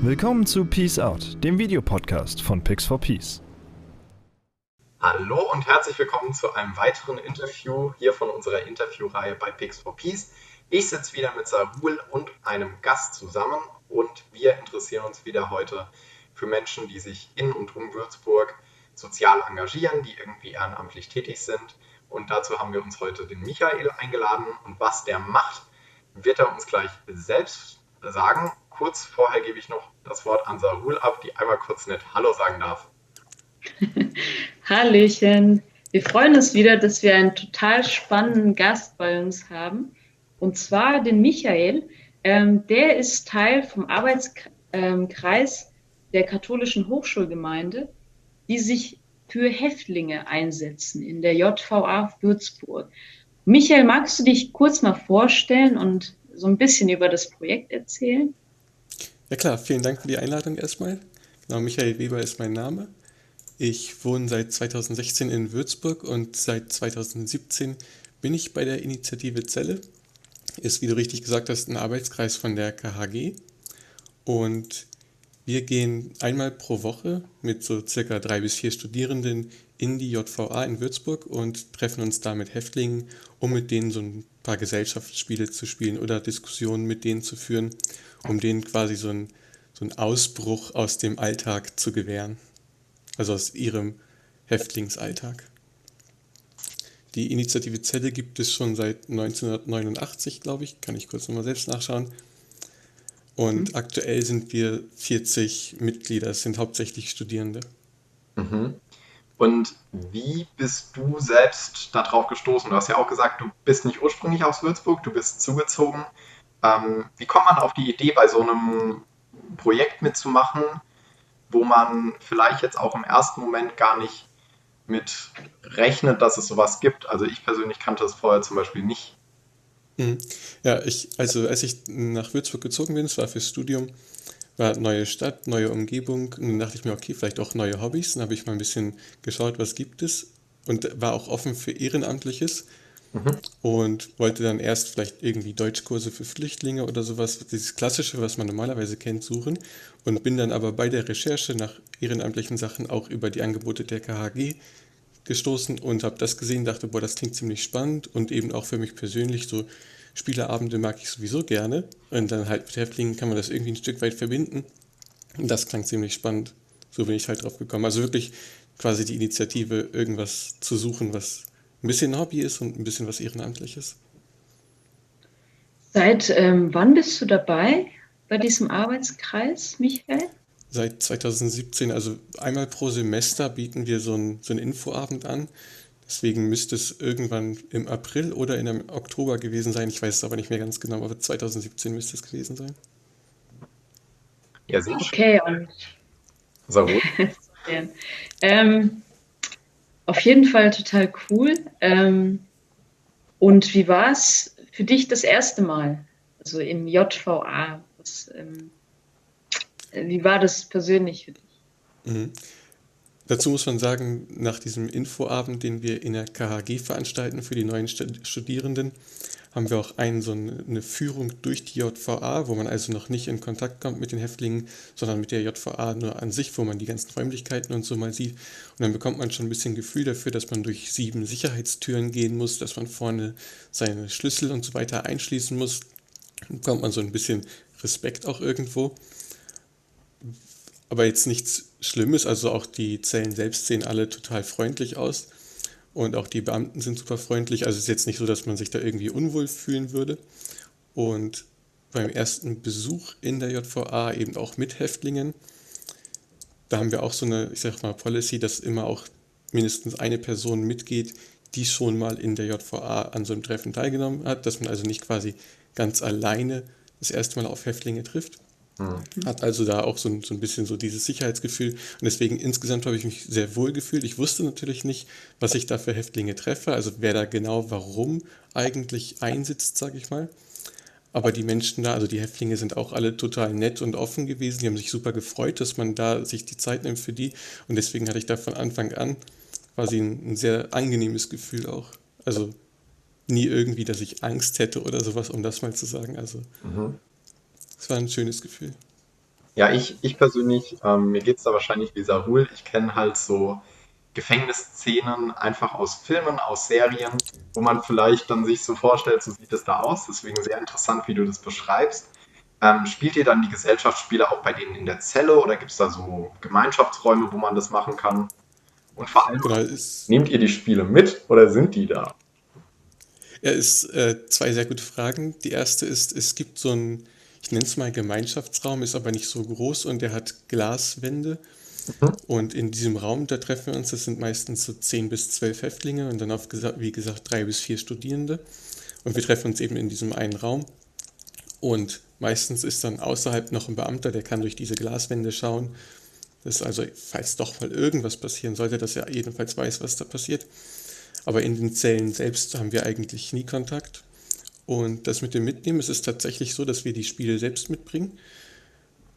Willkommen zu Peace Out, dem Videopodcast von Pix for Peace. Hallo und herzlich willkommen zu einem weiteren Interview hier von unserer Interviewreihe bei Pix for Peace. Ich sitze wieder mit Sarul und einem Gast zusammen und wir interessieren uns wieder heute für Menschen, die sich in und um Würzburg sozial engagieren, die irgendwie ehrenamtlich tätig sind. Und dazu haben wir uns heute den Michael eingeladen. Und was der macht, wird er uns gleich selbst sagen. Kurz vorher gebe ich noch das Wort an Sarul ab, die einmal kurz nett Hallo sagen darf. Hallöchen. Wir freuen uns wieder, dass wir einen total spannenden Gast bei uns haben. Und zwar den Michael. Ähm, der ist Teil vom Arbeitskreis der katholischen Hochschulgemeinde, die sich für Häftlinge einsetzen in der JVA Würzburg. Michael, magst du dich kurz mal vorstellen und so ein bisschen über das Projekt erzählen? Ja klar, vielen Dank für die Einladung erstmal. Genau, Michael Weber ist mein Name. Ich wohne seit 2016 in Würzburg und seit 2017 bin ich bei der Initiative Zelle. Ist, wie du richtig gesagt hast, ein Arbeitskreis von der KHG. Und wir gehen einmal pro Woche mit so circa drei bis vier Studierenden in die JVA in Würzburg und treffen uns da mit Häftlingen, um mit denen so ein paar Gesellschaftsspiele zu spielen oder Diskussionen mit denen zu führen, um denen quasi so einen, so einen Ausbruch aus dem Alltag zu gewähren. Also aus ihrem Häftlingsalltag. Die Initiative Zelle gibt es schon seit 1989, glaube ich. Kann ich kurz nochmal selbst nachschauen. Und mhm. aktuell sind wir 40 Mitglieder, es sind hauptsächlich Studierende. Mhm. Und wie bist du selbst darauf gestoßen? Du hast ja auch gesagt, du bist nicht ursprünglich aus Würzburg, du bist zugezogen. Ähm, wie kommt man auf die Idee, bei so einem Projekt mitzumachen, wo man vielleicht jetzt auch im ersten Moment gar nicht mit rechnet, dass es sowas gibt? Also ich persönlich kannte es vorher zum Beispiel nicht. Mhm. Ja, ich, also als ich nach Würzburg gezogen bin, es war fürs Studium, war neue Stadt, neue Umgebung. Und dann dachte ich mir, okay, vielleicht auch neue Hobbys. Dann habe ich mal ein bisschen geschaut, was gibt es und war auch offen für Ehrenamtliches. Mhm. Und wollte dann erst vielleicht irgendwie Deutschkurse für Flüchtlinge oder sowas, dieses Klassische, was man normalerweise kennt, suchen. Und bin dann aber bei der Recherche nach ehrenamtlichen Sachen auch über die Angebote der KHG gestoßen und habe das gesehen, dachte, boah, das klingt ziemlich spannend und eben auch für mich persönlich so Spieleabende mag ich sowieso gerne und dann halt mit Häftlingen kann man das irgendwie ein Stück weit verbinden und das klang ziemlich spannend. So bin ich halt drauf gekommen. Also wirklich quasi die Initiative, irgendwas zu suchen, was ein bisschen Hobby ist und ein bisschen was Ehrenamtliches. Seit ähm, wann bist du dabei bei diesem Arbeitskreis, Michael? Seit 2017, also einmal pro Semester bieten wir so einen, so einen Infoabend an. Deswegen müsste es irgendwann im April oder im Oktober gewesen sein. Ich weiß es aber nicht mehr ganz genau, aber 2017 müsste es gewesen sein. Ja, sehr Okay, und. So gut. ähm, auf jeden Fall total cool. Ähm, und wie war es für dich das erste Mal? Also im JVA? Was, ähm, wie war das persönlich für dich? Mhm. Dazu muss man sagen, nach diesem Infoabend, den wir in der KHG veranstalten für die neuen Studierenden, haben wir auch einen, so eine Führung durch die JVA, wo man also noch nicht in Kontakt kommt mit den Häftlingen, sondern mit der JVA nur an sich, wo man die ganzen Räumlichkeiten und so mal sieht. Und dann bekommt man schon ein bisschen Gefühl dafür, dass man durch sieben Sicherheitstüren gehen muss, dass man vorne seine Schlüssel und so weiter einschließen muss. Dann bekommt man so ein bisschen Respekt auch irgendwo aber jetzt nichts Schlimmes. Also auch die Zellen selbst sehen alle total freundlich aus. Und auch die Beamten sind super freundlich. Also es ist jetzt nicht so, dass man sich da irgendwie unwohl fühlen würde. Und beim ersten Besuch in der JVA eben auch mit Häftlingen, da haben wir auch so eine, ich sag mal, Policy, dass immer auch mindestens eine Person mitgeht, die schon mal in der JVA an so einem Treffen teilgenommen hat, dass man also nicht quasi ganz alleine das erste Mal auf Häftlinge trifft. Mhm. Hat also da auch so ein, so ein bisschen so dieses Sicherheitsgefühl. Und deswegen insgesamt habe ich mich sehr wohl gefühlt. Ich wusste natürlich nicht, was ich da für Häftlinge treffe, also wer da genau warum eigentlich einsitzt, sage ich mal. Aber die Menschen da, also die Häftlinge sind auch alle total nett und offen gewesen. Die haben sich super gefreut, dass man da sich die Zeit nimmt für die. Und deswegen hatte ich da von Anfang an quasi ein, ein sehr angenehmes Gefühl auch. Also nie irgendwie, dass ich Angst hätte oder sowas, um das mal zu sagen. Also mhm. Es war ein schönes Gefühl. Ja, ich, ich persönlich, ähm, mir geht es da wahrscheinlich wie Sarul. Ich kenne halt so Gefängnisszenen einfach aus Filmen, aus Serien, wo man vielleicht dann sich so vorstellt, so sieht es da aus. Deswegen sehr interessant, wie du das beschreibst. Ähm, spielt ihr dann die Gesellschaftsspiele auch bei denen in der Zelle oder gibt es da so Gemeinschaftsräume, wo man das machen kann? Und vor allem, genau, nehmt ihr die Spiele mit oder sind die da? Ja, ist äh, zwei sehr gute Fragen. Die erste ist, es gibt so ein ich nenne es mal Gemeinschaftsraum, ist aber nicht so groß und der hat Glaswände. Mhm. Und in diesem Raum, da treffen wir uns, das sind meistens so 10 bis 12 Häftlinge und dann auf, wie gesagt, drei bis vier Studierende. Und wir treffen uns eben in diesem einen Raum. Und meistens ist dann außerhalb noch ein Beamter, der kann durch diese Glaswände schauen. Das ist also, falls doch mal irgendwas passieren sollte, dass er jedenfalls weiß, was da passiert. Aber in den Zellen selbst haben wir eigentlich nie Kontakt. Und das mit dem Mitnehmen, es ist tatsächlich so, dass wir die Spiele selbst mitbringen.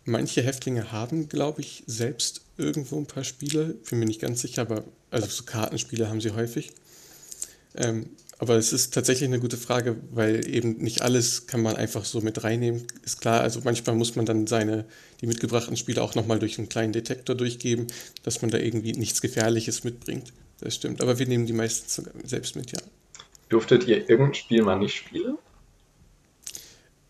Manche Häftlinge haben, glaube ich, selbst irgendwo ein paar Spiele. Bin mir nicht ganz sicher, aber also so Kartenspiele haben sie häufig. Ähm, aber es ist tatsächlich eine gute Frage, weil eben nicht alles kann man einfach so mit reinnehmen. Ist klar, also manchmal muss man dann seine, die mitgebrachten Spiele auch nochmal durch einen kleinen Detektor durchgeben, dass man da irgendwie nichts Gefährliches mitbringt. Das stimmt. Aber wir nehmen die meistens selbst mit, ja. Durftet ihr irgendein Spiel mal nicht spielen?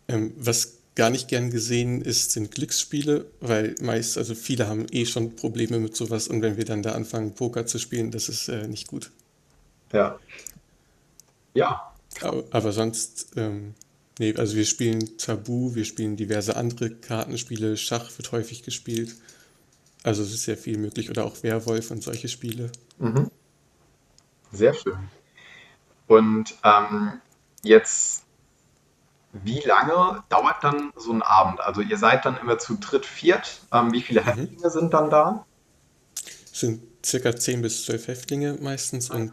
Ähm, was gar nicht gern gesehen ist, sind Glücksspiele, weil meist, also viele haben eh schon Probleme mit sowas und wenn wir dann da anfangen, Poker zu spielen, das ist äh, nicht gut. Ja. Ja. Aber, aber sonst, ähm, nee, also wir spielen Tabu, wir spielen diverse andere Kartenspiele, Schach wird häufig gespielt. Also es ist sehr viel möglich oder auch Werwolf und solche Spiele. Mhm. Sehr schön. Und ähm, jetzt, wie lange dauert dann so ein Abend? Also ihr seid dann immer zu dritt, viert. Ähm, wie viele mhm. Häftlinge sind dann da? Es sind circa 10 bis 12 Häftlinge meistens und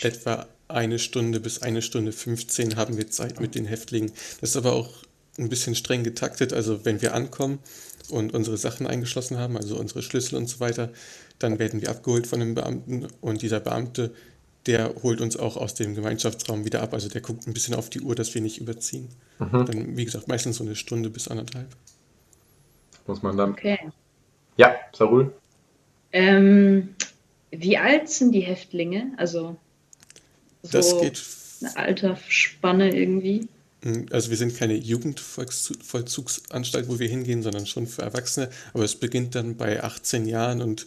etwa eine Stunde bis eine Stunde 15 haben wir Zeit mit den Häftlingen. Das ist aber auch ein bisschen streng getaktet. Also wenn wir ankommen und unsere Sachen eingeschlossen haben, also unsere Schlüssel und so weiter, dann werden wir abgeholt von einem Beamten und dieser Beamte der holt uns auch aus dem Gemeinschaftsraum wieder ab. Also der guckt ein bisschen auf die Uhr, dass wir nicht überziehen. Mhm. Dann, wie gesagt, meistens so eine Stunde bis anderthalb. Muss man dann. Okay. Ja, Sarul. Ähm, wie alt sind die Häftlinge? Also so das geht eine Altersspanne irgendwie. Hm, also wir sind keine Jugendvollzugsanstalt, wo wir hingehen, sondern schon für Erwachsene. Aber es beginnt dann bei 18 Jahren und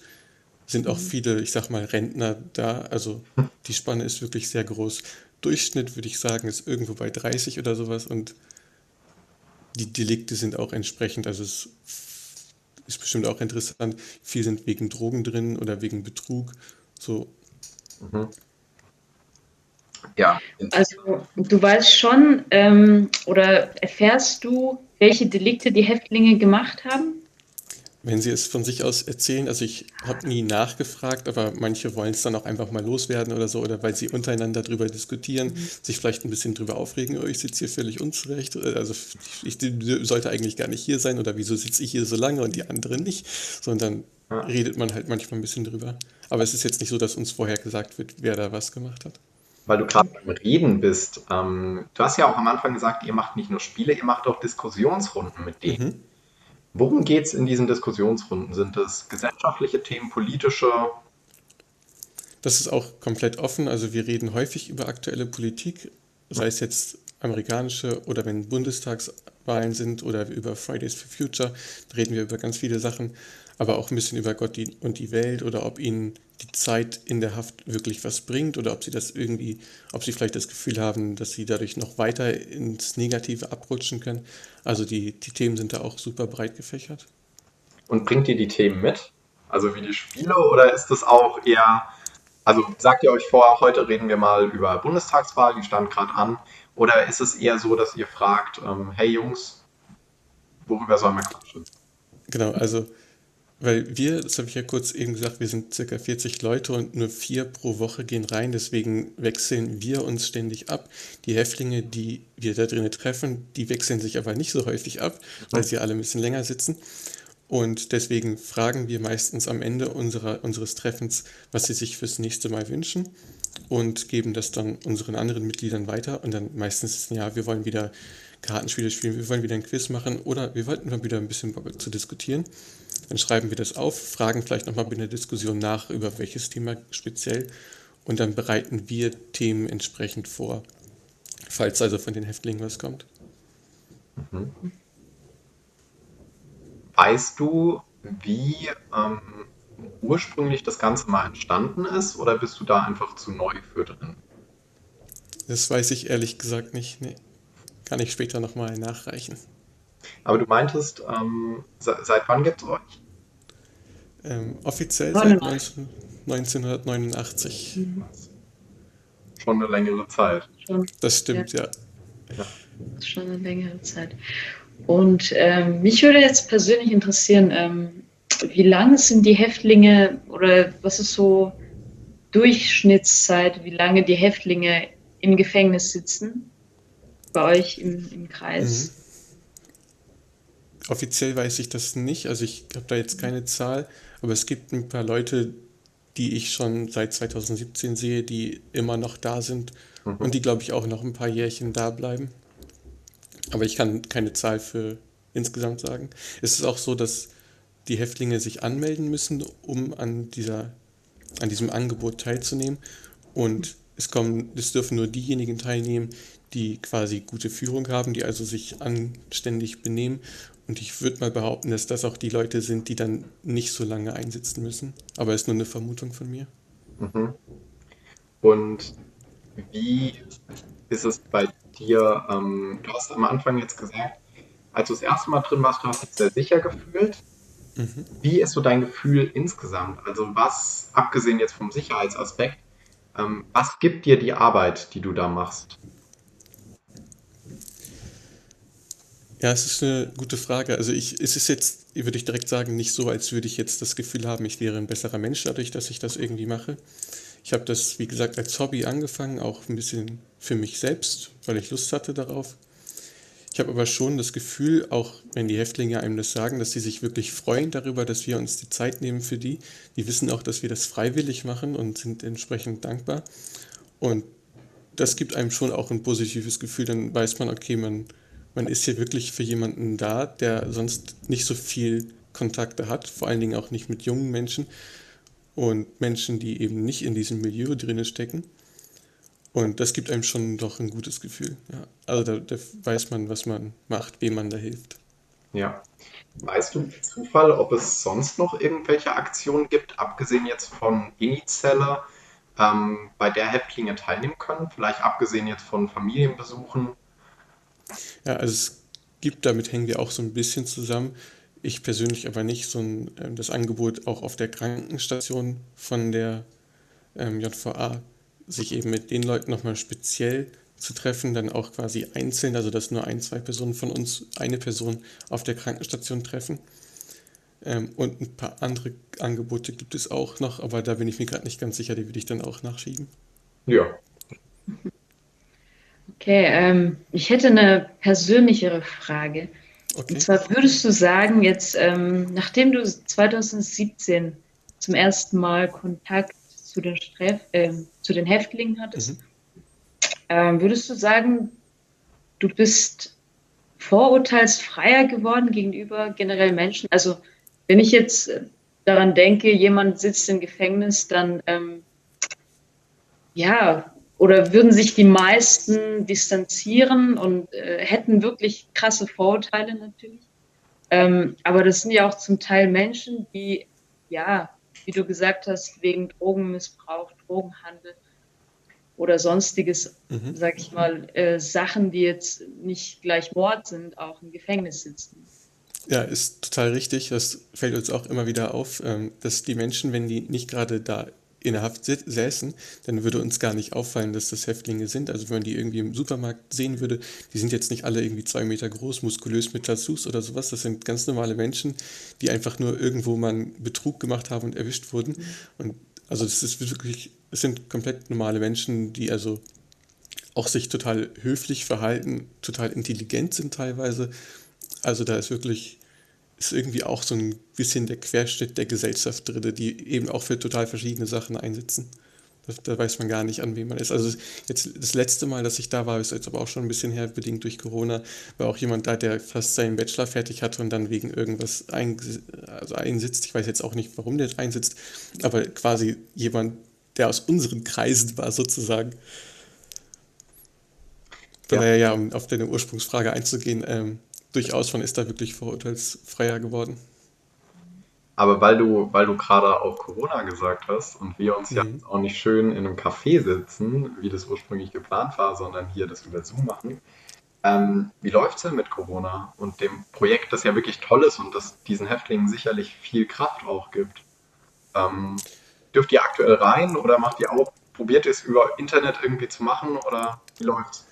sind auch mhm. viele, ich sag mal, Rentner da. Also die Spanne ist wirklich sehr groß. Durchschnitt würde ich sagen, ist irgendwo bei 30 oder sowas und die Delikte sind auch entsprechend, also es ist bestimmt auch interessant. Viel sind wegen Drogen drin oder wegen Betrug. So. Mhm. Ja. Also du weißt schon ähm, oder erfährst du, welche Delikte die Häftlinge gemacht haben? Wenn Sie es von sich aus erzählen, also ich habe nie nachgefragt, aber manche wollen es dann auch einfach mal loswerden oder so, oder weil sie untereinander drüber diskutieren, mhm. sich vielleicht ein bisschen drüber aufregen, oh, ich sitze hier völlig unzurecht, also ich, ich, sollte eigentlich gar nicht hier sein oder wieso sitze ich hier so lange und die anderen nicht, sondern ja. redet man halt manchmal ein bisschen drüber. Aber es ist jetzt nicht so, dass uns vorher gesagt wird, wer da was gemacht hat. Weil du gerade beim Reden bist, ähm, du hast ja auch am Anfang gesagt, ihr macht nicht nur Spiele, ihr macht auch Diskussionsrunden mit denen. Mhm. Worum geht es in diesen Diskussionsrunden? Sind es gesellschaftliche Themen, politische? Das ist auch komplett offen. Also wir reden häufig über aktuelle Politik, sei es jetzt amerikanische oder wenn Bundestagswahlen sind oder über Fridays for Future, reden wir über ganz viele Sachen aber auch ein bisschen über Gott und die Welt oder ob ihnen die Zeit in der Haft wirklich was bringt oder ob sie das irgendwie, ob sie vielleicht das Gefühl haben, dass sie dadurch noch weiter ins Negative abrutschen können. Also die, die Themen sind da auch super breit gefächert. Und bringt ihr die Themen mit? Also wie die Spiele oder ist das auch eher, also sagt ihr euch vor, heute reden wir mal über Bundestagswahl, die stand gerade an, oder ist es eher so, dass ihr fragt, ähm, hey Jungs, worüber sollen wir quatschen? Genau, also weil wir, das habe ich ja kurz eben gesagt, wir sind circa 40 Leute und nur vier pro Woche gehen rein. Deswegen wechseln wir uns ständig ab. Die Häftlinge, die wir da drinnen treffen, die wechseln sich aber nicht so häufig ab, weil sie alle ein bisschen länger sitzen. Und deswegen fragen wir meistens am Ende unserer, unseres Treffens, was sie sich fürs nächste Mal wünschen. und geben das dann unseren anderen Mitgliedern weiter. Und dann meistens ist es, ja, wir wollen wieder Kartenspiele spielen, wir wollen wieder ein Quiz machen oder wir wollten mal wieder ein bisschen zu diskutieren. Dann schreiben wir das auf, fragen vielleicht nochmal bei der Diskussion nach, über welches Thema speziell und dann bereiten wir Themen entsprechend vor, falls also von den Häftlingen was kommt. Mhm. Weißt du, wie ähm, ursprünglich das Ganze mal entstanden ist oder bist du da einfach zu neu für drin? Das weiß ich ehrlich gesagt nicht. Nee. Kann ich später nochmal nachreichen. Aber du meintest, ähm, seit wann gibt es euch? Ähm, offiziell seit 19, 1989. Mhm. Schon eine längere Zeit. Schon. Das stimmt, ja. ja. ja. Das ist schon eine längere Zeit. Und ähm, mich würde jetzt persönlich interessieren, ähm, wie lange sind die Häftlinge oder was ist so Durchschnittszeit, wie lange die Häftlinge im Gefängnis sitzen? Bei euch im, im Kreis? Mhm. Offiziell weiß ich das nicht, also ich habe da jetzt keine Zahl, aber es gibt ein paar Leute, die ich schon seit 2017 sehe, die immer noch da sind mhm. und die, glaube ich, auch noch ein paar Jährchen da bleiben. Aber ich kann keine Zahl für insgesamt sagen. Es ist auch so, dass die Häftlinge sich anmelden müssen, um an, dieser, an diesem Angebot teilzunehmen. Und es, kommen, es dürfen nur diejenigen teilnehmen, die quasi gute Führung haben, die also sich anständig benehmen. Und ich würde mal behaupten, dass das auch die Leute sind, die dann nicht so lange einsitzen müssen. Aber es ist nur eine Vermutung von mir. Mhm. Und wie ist es bei dir? Ähm, du hast am Anfang jetzt gesagt, als du das erste Mal drin warst, du hast dich sehr sicher gefühlt. Mhm. Wie ist so dein Gefühl insgesamt? Also was, abgesehen jetzt vom Sicherheitsaspekt, ähm, was gibt dir die Arbeit, die du da machst? Ja, es ist eine gute Frage. Also ich, es ist jetzt, würde ich direkt sagen, nicht so, als würde ich jetzt das Gefühl haben, ich wäre ein besserer Mensch dadurch, dass ich das irgendwie mache. Ich habe das, wie gesagt, als Hobby angefangen, auch ein bisschen für mich selbst, weil ich Lust hatte darauf. Ich habe aber schon das Gefühl, auch wenn die Häftlinge einem das sagen, dass sie sich wirklich freuen darüber, dass wir uns die Zeit nehmen für die. Die wissen auch, dass wir das freiwillig machen und sind entsprechend dankbar. Und das gibt einem schon auch ein positives Gefühl. Dann weiß man, okay, man, man ist hier wirklich für jemanden da, der sonst nicht so viel Kontakte hat, vor allen Dingen auch nicht mit jungen Menschen und Menschen, die eben nicht in diesem Milieu drinne stecken. Und das gibt einem schon doch ein gutes Gefühl. Ja. Also da, da, weiß man, was man macht, wem man da hilft. Ja. Weißt du Zufall, ob es sonst noch irgendwelche Aktionen gibt, abgesehen jetzt von Inizelle, ähm, bei der Häftlinge teilnehmen können? Vielleicht abgesehen jetzt von Familienbesuchen? Ja, also es gibt, damit hängen wir auch so ein bisschen zusammen. Ich persönlich aber nicht, so ein, ähm, das Angebot auch auf der Krankenstation von der ähm, JVA sich eben mit den Leuten nochmal speziell zu treffen, dann auch quasi einzeln, also dass nur ein, zwei Personen von uns eine Person auf der Krankenstation treffen. Ähm, und ein paar andere Angebote gibt es auch noch, aber da bin ich mir gerade nicht ganz sicher, die würde ich dann auch nachschieben. Ja. Okay, ähm, ich hätte eine persönlichere Frage. Okay. Und zwar würdest du sagen, jetzt, ähm, nachdem du 2017 zum ersten Mal Kontakt zu den, Straf äh, zu den Häftlingen hattest, mhm. ähm, würdest du sagen, du bist vorurteilsfreier geworden gegenüber generell Menschen? Also wenn ich jetzt daran denke, jemand sitzt im Gefängnis, dann ähm, ja, oder würden sich die meisten distanzieren und äh, hätten wirklich krasse Vorurteile natürlich. Ähm, aber das sind ja auch zum Teil Menschen, die ja wie du gesagt hast, wegen Drogenmissbrauch, Drogenhandel oder sonstiges, mhm. sag ich mal, äh, Sachen, die jetzt nicht gleich Mord sind, auch im Gefängnis sitzen. Ja, ist total richtig. Das fällt uns auch immer wieder auf, ähm, dass die Menschen, wenn die nicht gerade da in der Haft säßen, dann würde uns gar nicht auffallen, dass das Häftlinge sind. Also wenn man die irgendwie im Supermarkt sehen würde, die sind jetzt nicht alle irgendwie zwei Meter groß, muskulös mit Tattoos oder sowas. Das sind ganz normale Menschen, die einfach nur irgendwo mal einen Betrug gemacht haben und erwischt wurden. Und also das ist wirklich, es sind komplett normale Menschen, die also auch sich total höflich verhalten, total intelligent sind teilweise. Also da ist wirklich ist irgendwie auch so ein bisschen der Querschnitt der Gesellschaft drin, die eben auch für total verschiedene Sachen einsetzen. Da, da, weiß man gar nicht, an wem man ist. Also jetzt das letzte Mal, dass ich da war, ist jetzt aber auch schon ein bisschen her, bedingt durch Corona, war auch jemand da, der fast seinen Bachelor fertig hatte und dann wegen irgendwas ein, also einsitzt. Ich weiß jetzt auch nicht, warum der einsitzt, aber quasi jemand, der aus unseren Kreisen war, sozusagen. Von ja. daher, ja, um auf deine Ursprungsfrage einzugehen, ähm, durchaus, man ist da wirklich vorurteilsfreier geworden. Aber weil du, weil du gerade auch Corona gesagt hast und wir uns mhm. jetzt auch nicht schön in einem Café sitzen, wie das ursprünglich geplant war, sondern hier das über Zoom machen, ähm, wie läuft es denn mit Corona und dem Projekt, das ja wirklich toll ist und das diesen Häftlingen sicherlich viel Kraft auch gibt? Ähm, dürft ihr aktuell rein oder macht ihr auch, probiert ihr es über Internet irgendwie zu machen oder wie läuft's?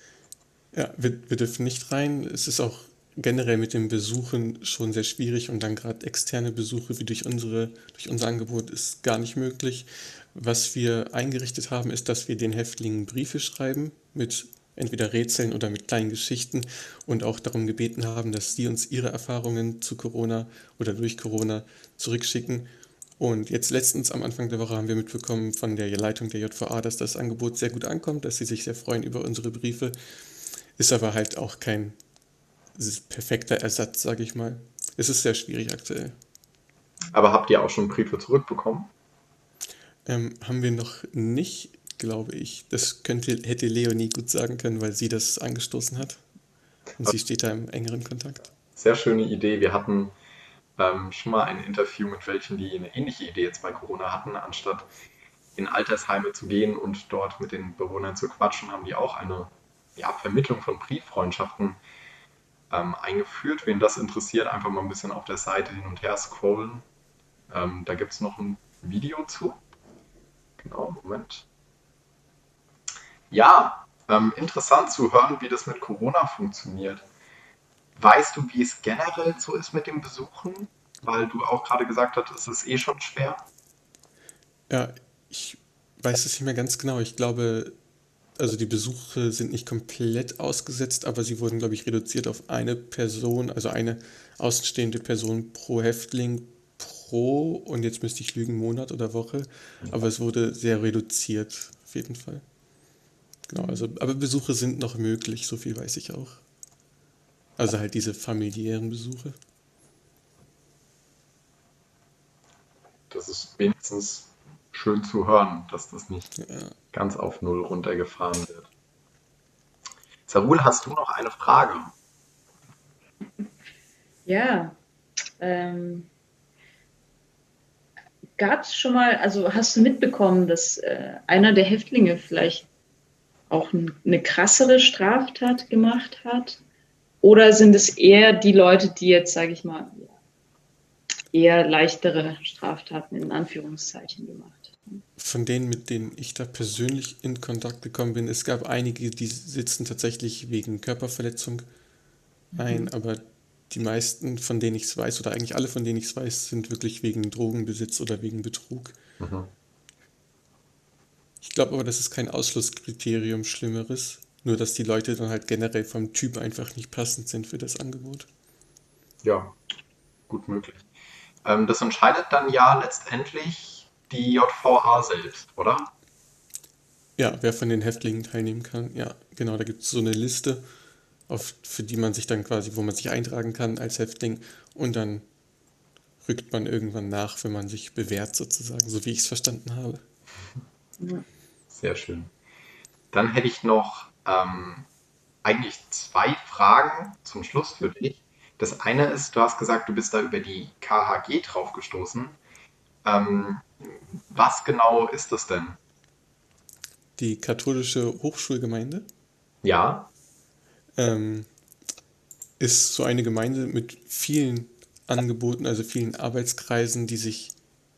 Ja, wir, wir dürfen nicht rein. Es ist auch generell mit den Besuchen schon sehr schwierig und dann gerade externe Besuche wie durch, unsere, durch unser Angebot ist gar nicht möglich. Was wir eingerichtet haben, ist, dass wir den Häftlingen Briefe schreiben mit entweder Rätseln oder mit kleinen Geschichten und auch darum gebeten haben, dass sie uns ihre Erfahrungen zu Corona oder durch Corona zurückschicken. Und jetzt letztens am Anfang der Woche haben wir mitbekommen von der Leitung der JVA, dass das Angebot sehr gut ankommt, dass sie sich sehr freuen über unsere Briefe. Ist aber halt auch kein perfekter Ersatz, sage ich mal. Es ist sehr schwierig aktuell. Aber habt ihr auch schon Briefe zurückbekommen? Ähm, haben wir noch nicht, glaube ich. Das könnte, hätte Leonie gut sagen können, weil sie das angestoßen hat. Und sie steht da im engeren Kontakt. Sehr schöne Idee. Wir hatten ähm, schon mal ein Interview mit welchen, die eine ähnliche Idee jetzt bei Corona hatten. Anstatt in Altersheime zu gehen und dort mit den Bewohnern zu quatschen, haben die auch eine ja, Vermittlung von Brieffreundschaften ähm, eingeführt. Wen das interessiert, einfach mal ein bisschen auf der Seite hin und her scrollen. Ähm, da gibt es noch ein Video zu. Genau, Moment. Ja, ähm, interessant zu hören, wie das mit Corona funktioniert. Weißt du, wie es generell so ist mit dem Besuchen? Weil du auch gerade gesagt hast, es ist eh schon schwer. Ja, ich weiß es nicht mehr ganz genau. Ich glaube, also die Besuche sind nicht komplett ausgesetzt, aber sie wurden, glaube ich, reduziert auf eine Person, also eine außenstehende Person pro Häftling pro, und jetzt müsste ich lügen, Monat oder Woche, aber es wurde sehr reduziert, auf jeden Fall. Genau, also, aber Besuche sind noch möglich, so viel weiß ich auch. Also halt diese familiären Besuche. Das ist wenigstens schön zu hören, dass das nicht ja. ganz auf Null runtergefahren wird. Sarul, hast du noch eine Frage? Ja. Ähm, Gab es schon mal, also hast du mitbekommen, dass äh, einer der Häftlinge vielleicht auch eine krassere Straftat gemacht hat? Oder sind es eher die Leute, die jetzt, sage ich mal, eher leichtere Straftaten in Anführungszeichen gemacht von denen, mit denen ich da persönlich in Kontakt gekommen bin, es gab einige, die sitzen tatsächlich wegen Körperverletzung ein, mhm. aber die meisten, von denen ich es weiß, oder eigentlich alle, von denen ich es weiß, sind wirklich wegen Drogenbesitz oder wegen Betrug. Mhm. Ich glaube aber, das ist kein Ausschlusskriterium Schlimmeres, nur dass die Leute dann halt generell vom Typ einfach nicht passend sind für das Angebot. Ja, gut möglich. Ähm, das entscheidet dann ja letztendlich die JVA selbst, oder? Ja, wer von den Häftlingen teilnehmen kann. Ja, genau, da gibt es so eine Liste, auf, für die man sich dann quasi, wo man sich eintragen kann als Häftling und dann rückt man irgendwann nach, wenn man sich bewährt sozusagen, so wie ich es verstanden habe. Sehr schön. Dann hätte ich noch ähm, eigentlich zwei Fragen zum Schluss für dich. Das eine ist, du hast gesagt, du bist da über die KHG drauf gestoßen. Ähm, was genau ist das denn? Die katholische Hochschulgemeinde? Ja. Ähm, ist so eine Gemeinde mit vielen Angeboten, also vielen Arbeitskreisen, die sich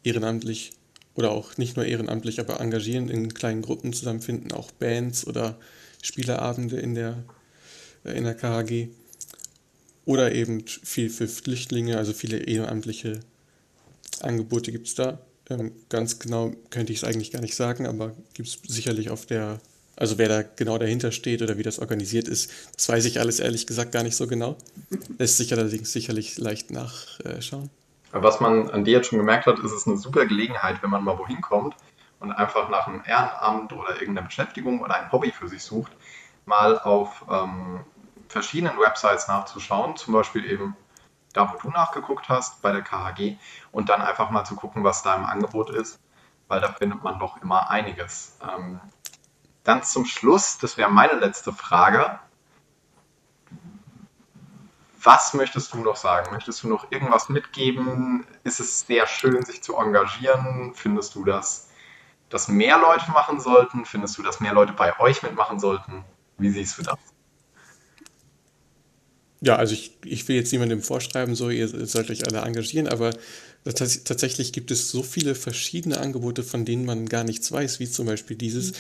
ehrenamtlich oder auch nicht nur ehrenamtlich, aber engagieren, in kleinen Gruppen zusammenfinden, auch Bands oder Spieleabende in der, äh, in der KHG. Oder eben viel für Flüchtlinge, also viele ehrenamtliche Angebote gibt es da. Ähm, ganz genau könnte ich es eigentlich gar nicht sagen, aber gibt es sicherlich auf der, also wer da genau dahinter steht oder wie das organisiert ist, das weiß ich alles ehrlich gesagt gar nicht so genau. Lässt sich allerdings sicherlich leicht nachschauen. Was man an dir jetzt schon gemerkt hat, ist es eine super Gelegenheit, wenn man mal wohin kommt und einfach nach einem Ehrenamt oder irgendeiner Beschäftigung oder ein Hobby für sich sucht, mal auf ähm, verschiedenen Websites nachzuschauen, zum Beispiel eben da, wo du nachgeguckt hast, bei der KHG, und dann einfach mal zu gucken, was da im Angebot ist, weil da findet man doch immer einiges. Ähm, dann zum Schluss, das wäre meine letzte Frage. Was möchtest du noch sagen? Möchtest du noch irgendwas mitgeben? Ist es sehr schön, sich zu engagieren? Findest du, dass das mehr Leute machen sollten? Findest du, dass mehr Leute bei euch mitmachen sollten? Wie siehst du das? Ja, also ich, ich will jetzt niemandem vorschreiben, so ihr sollt euch alle engagieren, aber tatsächlich gibt es so viele verschiedene Angebote, von denen man gar nichts weiß, wie zum Beispiel dieses,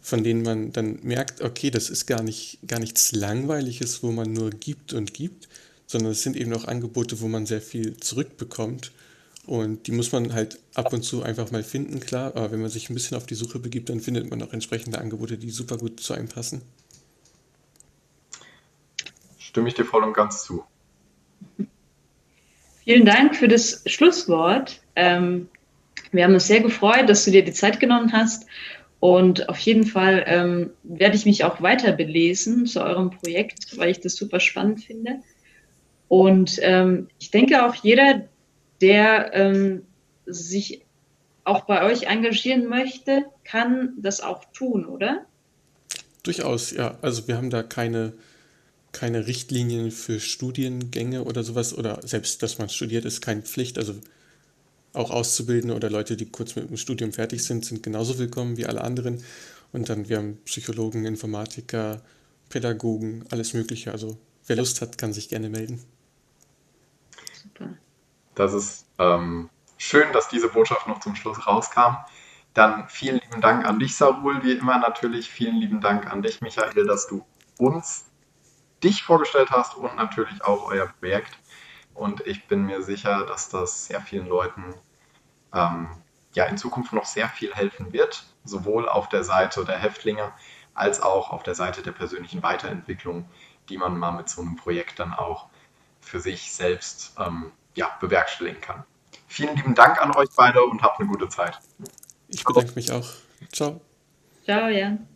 von denen man dann merkt, okay, das ist gar nicht, gar nichts Langweiliges, wo man nur gibt und gibt, sondern es sind eben auch Angebote, wo man sehr viel zurückbekommt. Und die muss man halt ab und zu einfach mal finden, klar. Aber wenn man sich ein bisschen auf die Suche begibt, dann findet man auch entsprechende Angebote, die super gut zu einem passen. Stimme ich dir voll und ganz zu. Vielen Dank für das Schlusswort. Ähm, wir haben uns sehr gefreut, dass du dir die Zeit genommen hast. Und auf jeden Fall ähm, werde ich mich auch weiter belesen zu eurem Projekt, weil ich das super spannend finde. Und ähm, ich denke auch jeder, der ähm, sich auch bei euch engagieren möchte, kann das auch tun, oder? Durchaus, ja. Also wir haben da keine, keine Richtlinien für Studiengänge oder sowas oder selbst, dass man studiert, ist keine Pflicht. Also auch Auszubildende oder Leute, die kurz mit dem Studium fertig sind, sind genauso willkommen wie alle anderen. Und dann, wir haben Psychologen, Informatiker, Pädagogen, alles Mögliche. Also wer Lust hat, kann sich gerne melden. Super. Das ist ähm, schön, dass diese Botschaft noch zum Schluss rauskam. Dann vielen lieben Dank an dich, Sarul, wie immer natürlich. Vielen lieben Dank an dich, Michael, dass du uns dich vorgestellt hast und natürlich auch euer Projekt. Und ich bin mir sicher, dass das sehr vielen Leuten ähm, ja in Zukunft noch sehr viel helfen wird, sowohl auf der Seite der Häftlinge als auch auf der Seite der persönlichen Weiterentwicklung, die man mal mit so einem Projekt dann auch für sich selbst ähm, ja, bewerkstelligen kann. Vielen lieben Dank an euch beide und habt eine gute Zeit. Ich bedanke mich auch. Ciao. Ciao, Jan.